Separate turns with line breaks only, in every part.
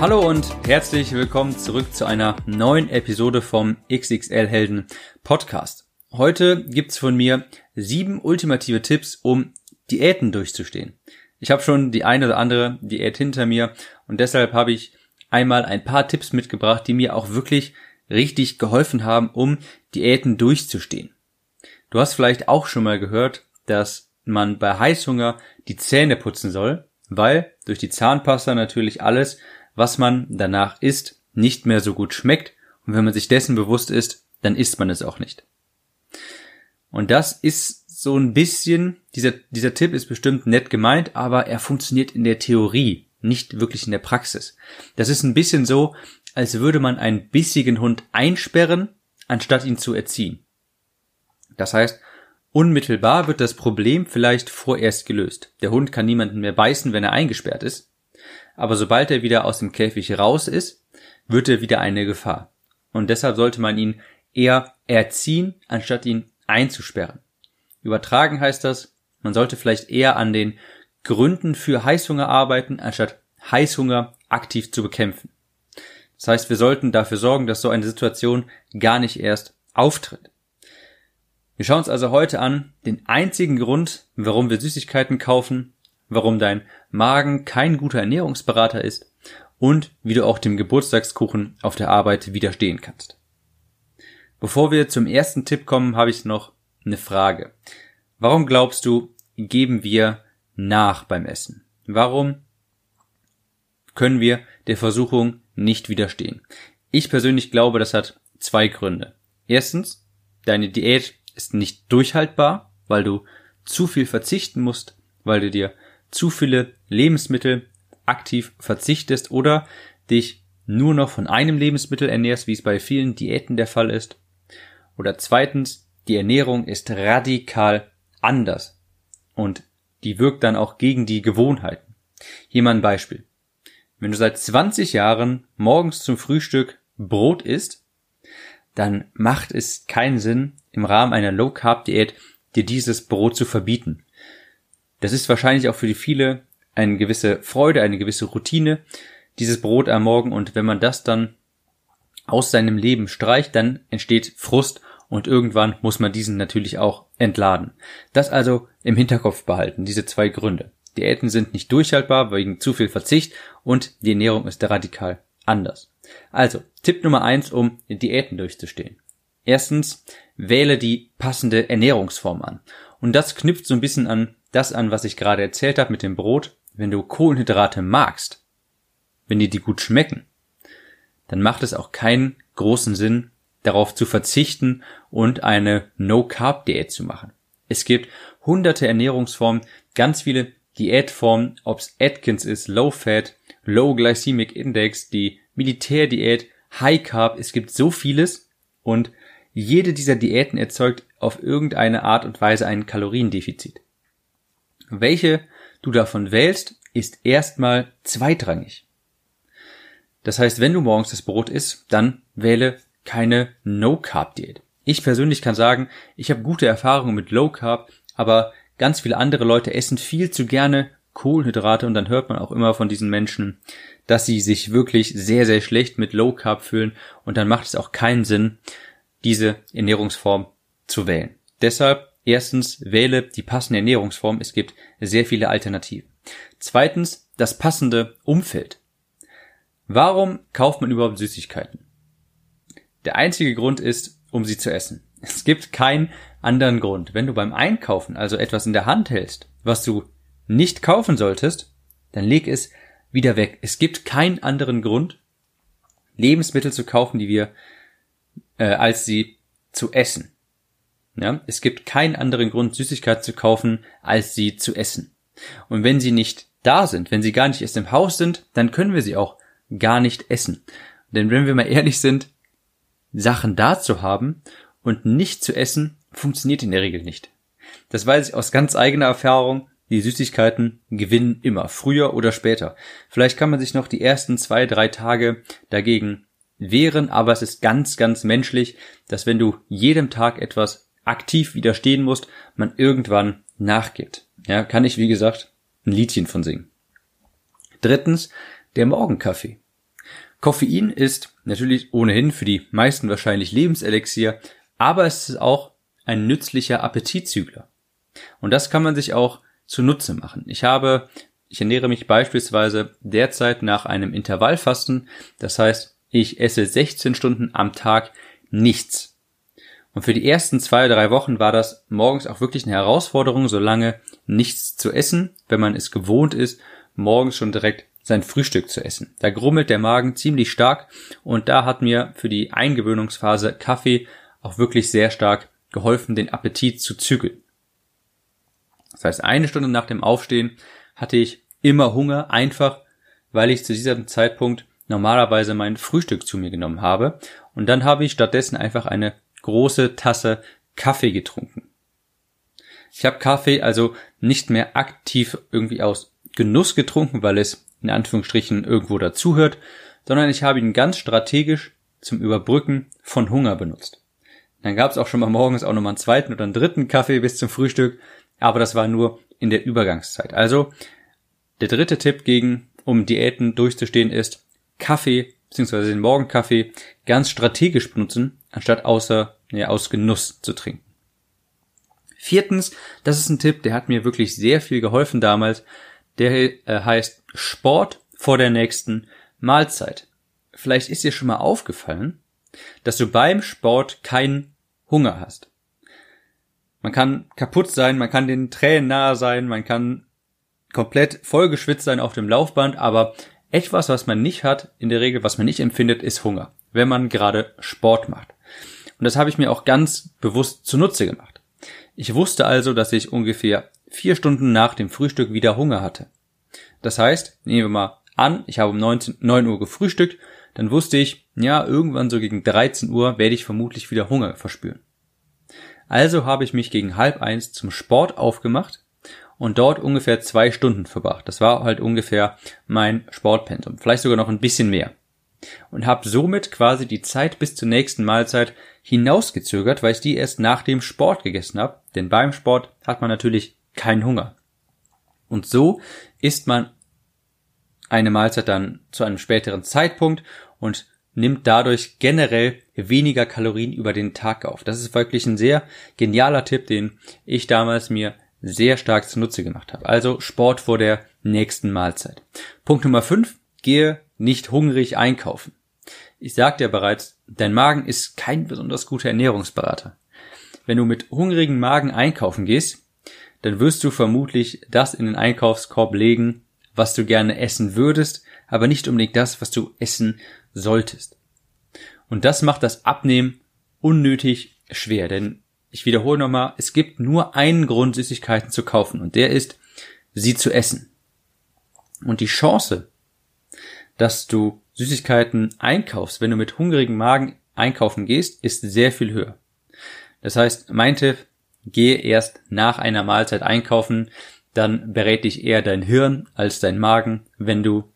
Hallo und herzlich willkommen zurück zu einer neuen Episode vom XXL Helden Podcast. Heute gibt's von mir sieben ultimative Tipps, um Diäten durchzustehen. Ich habe schon die eine oder andere Diät hinter mir und deshalb habe ich einmal ein paar Tipps mitgebracht, die mir auch wirklich richtig geholfen haben, um Diäten durchzustehen. Du hast vielleicht auch schon mal gehört, dass man bei Heißhunger die Zähne putzen soll, weil durch die Zahnpasta natürlich alles was man danach isst, nicht mehr so gut schmeckt. Und wenn man sich dessen bewusst ist, dann isst man es auch nicht. Und das ist so ein bisschen, dieser, dieser Tipp ist bestimmt nett gemeint, aber er funktioniert in der Theorie, nicht wirklich in der Praxis. Das ist ein bisschen so, als würde man einen bissigen Hund einsperren, anstatt ihn zu erziehen. Das heißt, unmittelbar wird das Problem vielleicht vorerst gelöst. Der Hund kann niemanden mehr beißen, wenn er eingesperrt ist aber sobald er wieder aus dem Käfig raus ist, wird er wieder eine Gefahr. Und deshalb sollte man ihn eher erziehen, anstatt ihn einzusperren. Übertragen heißt das, man sollte vielleicht eher an den Gründen für Heißhunger arbeiten, anstatt Heißhunger aktiv zu bekämpfen. Das heißt, wir sollten dafür sorgen, dass so eine Situation gar nicht erst auftritt. Wir schauen uns also heute an, den einzigen Grund, warum wir Süßigkeiten kaufen warum dein Magen kein guter Ernährungsberater ist und wie du auch dem Geburtstagskuchen auf der Arbeit widerstehen kannst. Bevor wir zum ersten Tipp kommen, habe ich noch eine Frage. Warum glaubst du, geben wir nach beim Essen? Warum können wir der Versuchung nicht widerstehen? Ich persönlich glaube, das hat zwei Gründe. Erstens, deine Diät ist nicht durchhaltbar, weil du zu viel verzichten musst, weil du dir zu viele Lebensmittel aktiv verzichtest oder dich nur noch von einem Lebensmittel ernährst, wie es bei vielen Diäten der Fall ist. Oder zweitens, die Ernährung ist radikal anders und die wirkt dann auch gegen die Gewohnheiten. Hier mal ein Beispiel. Wenn du seit 20 Jahren morgens zum Frühstück Brot isst, dann macht es keinen Sinn, im Rahmen einer Low Carb Diät dir dieses Brot zu verbieten. Das ist wahrscheinlich auch für die viele eine gewisse Freude, eine gewisse Routine, dieses Brot am Morgen. Und wenn man das dann aus seinem Leben streicht, dann entsteht Frust und irgendwann muss man diesen natürlich auch entladen. Das also im Hinterkopf behalten, diese zwei Gründe. Diäten sind nicht durchhaltbar wegen zu viel Verzicht und die Ernährung ist radikal anders. Also, Tipp Nummer eins, um Diäten durchzustehen. Erstens, wähle die passende Ernährungsform an. Und das knüpft so ein bisschen an das an, was ich gerade erzählt habe mit dem Brot, wenn du Kohlenhydrate magst, wenn dir die gut schmecken, dann macht es auch keinen großen Sinn, darauf zu verzichten und eine No-Carb-Diät zu machen. Es gibt hunderte Ernährungsformen, ganz viele Diätformen, ob's Atkins ist, Low Fat, Low Glycemic Index, die Militärdiät, High Carb, es gibt so vieles und jede dieser Diäten erzeugt auf irgendeine Art und Weise ein Kaloriendefizit. Welche du davon wählst, ist erstmal zweitrangig. Das heißt, wenn du morgens das Brot isst, dann wähle keine No-Carb-Diät. Ich persönlich kann sagen, ich habe gute Erfahrungen mit Low Carb, aber ganz viele andere Leute essen viel zu gerne Kohlenhydrate und dann hört man auch immer von diesen Menschen, dass sie sich wirklich sehr, sehr schlecht mit Low Carb fühlen und dann macht es auch keinen Sinn, diese Ernährungsform zu wählen. Deshalb Erstens, wähle die passende Ernährungsform. Es gibt sehr viele Alternativen. Zweitens, das passende Umfeld. Warum kauft man überhaupt Süßigkeiten? Der einzige Grund ist, um sie zu essen. Es gibt keinen anderen Grund. Wenn du beim Einkaufen also etwas in der Hand hältst, was du nicht kaufen solltest, dann leg es wieder weg. Es gibt keinen anderen Grund, Lebensmittel zu kaufen, die wir, äh, als sie zu essen. Ja, es gibt keinen anderen Grund, Süßigkeiten zu kaufen, als sie zu essen. Und wenn sie nicht da sind, wenn sie gar nicht erst im Haus sind, dann können wir sie auch gar nicht essen. Denn wenn wir mal ehrlich sind, Sachen da zu haben und nicht zu essen, funktioniert in der Regel nicht. Das weiß ich aus ganz eigener Erfahrung. Die Süßigkeiten gewinnen immer, früher oder später. Vielleicht kann man sich noch die ersten zwei, drei Tage dagegen wehren, aber es ist ganz, ganz menschlich, dass wenn du jedem Tag etwas aktiv widerstehen musst, man irgendwann nachgibt. Ja, kann ich, wie gesagt, ein Liedchen von singen. Drittens, der Morgenkaffee. Koffein ist natürlich ohnehin für die meisten wahrscheinlich Lebenselixier, aber es ist auch ein nützlicher Appetitzügler. Und das kann man sich auch zunutze machen. Ich habe, ich ernähre mich beispielsweise derzeit nach einem Intervallfasten. Das heißt, ich esse 16 Stunden am Tag nichts. Und für die ersten zwei, drei Wochen war das morgens auch wirklich eine Herausforderung, so lange nichts zu essen, wenn man es gewohnt ist, morgens schon direkt sein Frühstück zu essen. Da grummelt der Magen ziemlich stark und da hat mir für die Eingewöhnungsphase Kaffee auch wirklich sehr stark geholfen, den Appetit zu zügeln. Das heißt, eine Stunde nach dem Aufstehen hatte ich immer Hunger, einfach weil ich zu diesem Zeitpunkt normalerweise mein Frühstück zu mir genommen habe. Und dann habe ich stattdessen einfach eine große Tasse Kaffee getrunken. Ich habe Kaffee also nicht mehr aktiv irgendwie aus Genuss getrunken, weil es in Anführungsstrichen irgendwo dazuhört, sondern ich habe ihn ganz strategisch zum Überbrücken von Hunger benutzt. Dann gab es auch schon mal morgens auch nochmal einen zweiten oder einen dritten Kaffee bis zum Frühstück, aber das war nur in der Übergangszeit. Also der dritte Tipp gegen, um Diäten durchzustehen, ist Kaffee bzw. den Morgenkaffee ganz strategisch benutzen, anstatt außer ja, aus Genuss zu trinken. Viertens, das ist ein Tipp, der hat mir wirklich sehr viel geholfen damals. Der äh, heißt Sport vor der nächsten Mahlzeit. Vielleicht ist dir schon mal aufgefallen, dass du beim Sport keinen Hunger hast. Man kann kaputt sein, man kann den Tränen nahe sein, man kann komplett vollgeschwitzt sein auf dem Laufband, aber etwas, was man nicht hat, in der Regel, was man nicht empfindet, ist Hunger, wenn man gerade Sport macht. Und das habe ich mir auch ganz bewusst zunutze gemacht. Ich wusste also, dass ich ungefähr vier Stunden nach dem Frühstück wieder Hunger hatte. Das heißt, nehmen wir mal an, ich habe um 19, 9 Uhr gefrühstückt, dann wusste ich, ja, irgendwann so gegen 13 Uhr werde ich vermutlich wieder Hunger verspüren. Also habe ich mich gegen halb eins zum Sport aufgemacht und dort ungefähr zwei Stunden verbracht. Das war halt ungefähr mein Sportpensum, vielleicht sogar noch ein bisschen mehr. Und habe somit quasi die Zeit bis zur nächsten Mahlzeit hinausgezögert, weil ich die erst nach dem Sport gegessen habe. Denn beim Sport hat man natürlich keinen Hunger. Und so isst man eine Mahlzeit dann zu einem späteren Zeitpunkt und nimmt dadurch generell weniger Kalorien über den Tag auf. Das ist wirklich ein sehr genialer Tipp, den ich damals mir sehr stark zunutze gemacht habe. Also Sport vor der nächsten Mahlzeit. Punkt Nummer 5. Gehe nicht hungrig einkaufen. Ich sagte ja bereits, dein Magen ist kein besonders guter Ernährungsberater. Wenn du mit hungrigen Magen einkaufen gehst, dann wirst du vermutlich das in den Einkaufskorb legen, was du gerne essen würdest, aber nicht unbedingt das, was du essen solltest. Und das macht das Abnehmen unnötig schwer, denn ich wiederhole nochmal, es gibt nur einen Grund, Süßigkeiten zu kaufen und der ist, sie zu essen. Und die Chance, dass du Süßigkeiten einkaufst, wenn du mit hungrigem Magen einkaufen gehst, ist sehr viel höher. Das heißt, mein Tipp, gehe erst nach einer Mahlzeit einkaufen, dann berät dich eher dein Hirn als dein Magen, wenn du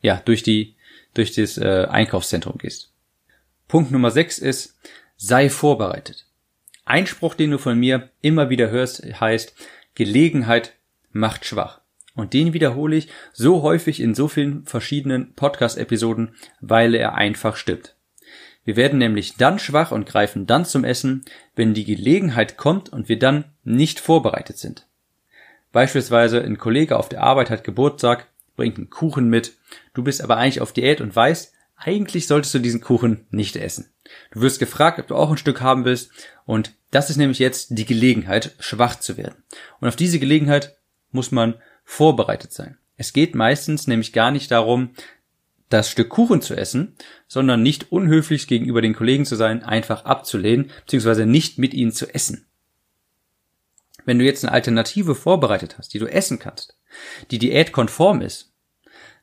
ja durch die durch das äh, Einkaufszentrum gehst. Punkt Nummer 6 ist, sei vorbereitet. Ein Spruch, den du von mir immer wieder hörst, heißt, Gelegenheit macht schwach. Und den wiederhole ich so häufig in so vielen verschiedenen Podcast-Episoden, weil er einfach stimmt. Wir werden nämlich dann schwach und greifen dann zum Essen, wenn die Gelegenheit kommt und wir dann nicht vorbereitet sind. Beispielsweise ein Kollege auf der Arbeit hat Geburtstag, bringt einen Kuchen mit, du bist aber eigentlich auf Diät und weißt, eigentlich solltest du diesen Kuchen nicht essen. Du wirst gefragt, ob du auch ein Stück haben willst und das ist nämlich jetzt die Gelegenheit, schwach zu werden. Und auf diese Gelegenheit muss man vorbereitet sein. Es geht meistens nämlich gar nicht darum, das Stück Kuchen zu essen, sondern nicht unhöflich gegenüber den Kollegen zu sein, einfach abzulehnen, beziehungsweise nicht mit ihnen zu essen. Wenn du jetzt eine Alternative vorbereitet hast, die du essen kannst, die diätkonform ist,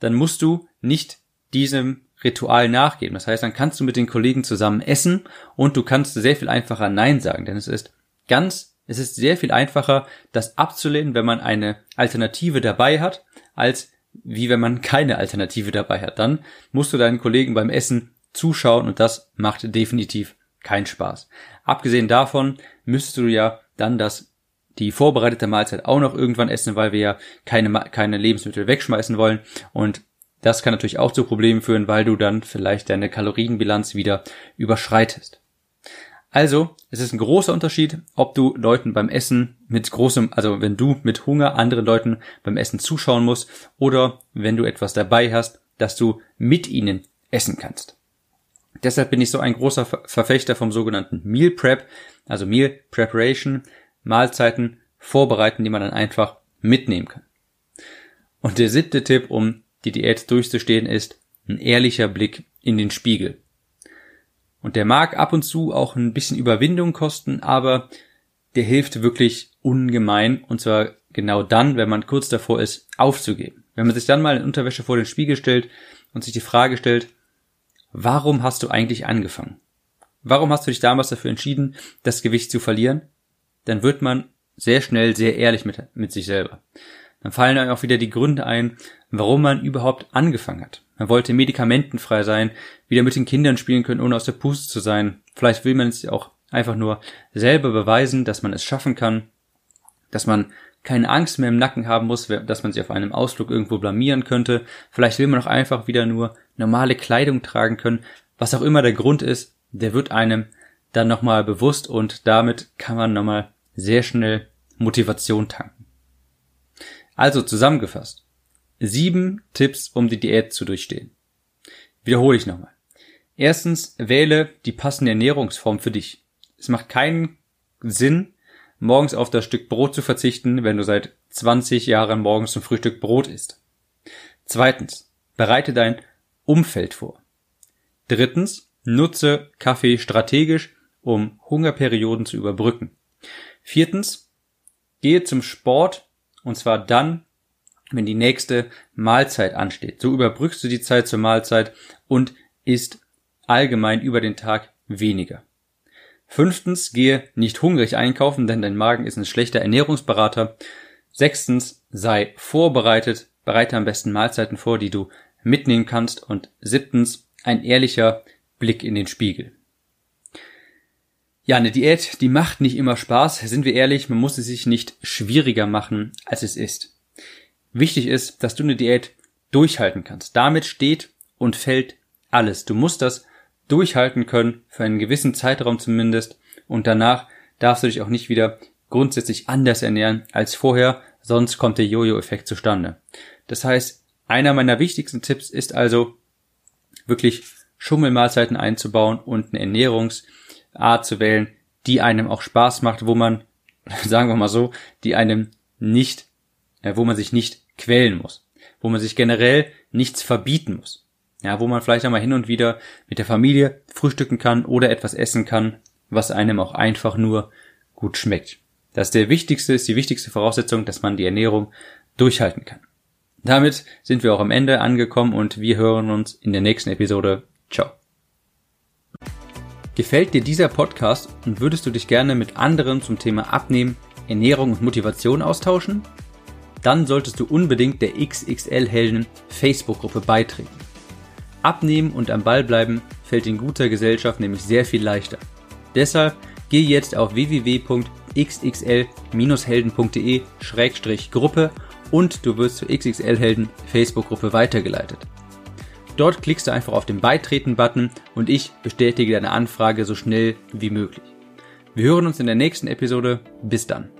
dann musst du nicht diesem Ritual nachgeben. Das heißt, dann kannst du mit den Kollegen zusammen essen und du kannst sehr viel einfacher Nein sagen, denn es ist ganz, es ist sehr viel einfacher, das abzulehnen, wenn man eine Alternative dabei hat, als wie wenn man keine Alternative dabei hat. Dann musst du deinen Kollegen beim Essen zuschauen und das macht definitiv keinen Spaß. Abgesehen davon müsstest du ja dann das die vorbereitete Mahlzeit auch noch irgendwann essen, weil wir ja keine, keine Lebensmittel wegschmeißen wollen. Und das kann natürlich auch zu Problemen führen, weil du dann vielleicht deine Kalorienbilanz wieder überschreitest. Also, es ist ein großer Unterschied, ob du Leuten beim Essen mit großem, also wenn du mit Hunger anderen Leuten beim Essen zuschauen musst oder wenn du etwas dabei hast, dass du mit ihnen essen kannst. Deshalb bin ich so ein großer Verfechter vom sogenannten Meal Prep, also Meal Preparation, Mahlzeiten vorbereiten, die man dann einfach mitnehmen kann. Und der siebte Tipp, um die Diät durchzustehen, ist ein ehrlicher Blick in den Spiegel. Und der mag ab und zu auch ein bisschen Überwindung kosten, aber der hilft wirklich ungemein und zwar genau dann, wenn man kurz davor ist, aufzugeben. Wenn man sich dann mal in Unterwäsche vor den Spiegel stellt und sich die Frage stellt, warum hast du eigentlich angefangen? Warum hast du dich damals dafür entschieden, das Gewicht zu verlieren? dann wird man sehr schnell sehr ehrlich mit, mit sich selber. Dann fallen einem auch wieder die Gründe ein, warum man überhaupt angefangen hat. Man wollte medikamentenfrei sein, wieder mit den Kindern spielen können, ohne aus der Puste zu sein. Vielleicht will man es auch einfach nur selber beweisen, dass man es schaffen kann, dass man keine Angst mehr im Nacken haben muss, dass man sich auf einem Ausflug irgendwo blamieren könnte. Vielleicht will man auch einfach wieder nur normale Kleidung tragen können. Was auch immer der Grund ist, der wird einem dann nochmal bewusst und damit kann man nochmal sehr schnell Motivation tanken. Also zusammengefasst. Sieben Tipps, um die Diät zu durchstehen. Wiederhole ich nochmal. Erstens, wähle die passende Ernährungsform für dich. Es macht keinen Sinn, morgens auf das Stück Brot zu verzichten, wenn du seit 20 Jahren morgens zum Frühstück Brot isst. Zweitens, bereite dein Umfeld vor. Drittens, nutze Kaffee strategisch, um Hungerperioden zu überbrücken. Viertens, gehe zum Sport und zwar dann, wenn die nächste Mahlzeit ansteht. So überbrückst du die Zeit zur Mahlzeit und isst allgemein über den Tag weniger. Fünftens, gehe nicht hungrig einkaufen, denn dein Magen ist ein schlechter Ernährungsberater. Sechstens, sei vorbereitet, bereite am besten Mahlzeiten vor, die du mitnehmen kannst. Und siebtens, ein ehrlicher Blick in den Spiegel. Ja, eine Diät, die macht nicht immer Spaß. Sind wir ehrlich, man muss es sich nicht schwieriger machen, als es ist. Wichtig ist, dass du eine Diät durchhalten kannst. Damit steht und fällt alles. Du musst das durchhalten können, für einen gewissen Zeitraum zumindest, und danach darfst du dich auch nicht wieder grundsätzlich anders ernähren als vorher, sonst kommt der Jojo-Effekt zustande. Das heißt, einer meiner wichtigsten Tipps ist also wirklich Schummelmahlzeiten einzubauen und eine Ernährungs- Art zu wählen, die einem auch Spaß macht, wo man, sagen wir mal so, die einem nicht, äh, wo man sich nicht quälen muss, wo man sich generell nichts verbieten muss. Ja, wo man vielleicht einmal hin und wieder mit der Familie frühstücken kann oder etwas essen kann, was einem auch einfach nur gut schmeckt. Das ist der wichtigste, ist die wichtigste Voraussetzung, dass man die Ernährung durchhalten kann. Damit sind wir auch am Ende angekommen und wir hören uns in der nächsten Episode. Ciao. Gefällt dir dieser Podcast und würdest du dich gerne mit anderen zum Thema Abnehmen, Ernährung und Motivation austauschen? Dann solltest du unbedingt der XXL Helden Facebook-Gruppe beitreten. Abnehmen und am Ball bleiben fällt in guter Gesellschaft nämlich sehr viel leichter. Deshalb geh jetzt auf www.xxl-helden.de-gruppe und du wirst zur XXL Helden Facebook-Gruppe weitergeleitet. Dort klickst du einfach auf den Beitreten-Button und ich bestätige deine Anfrage so schnell wie möglich. Wir hören uns in der nächsten Episode. Bis dann.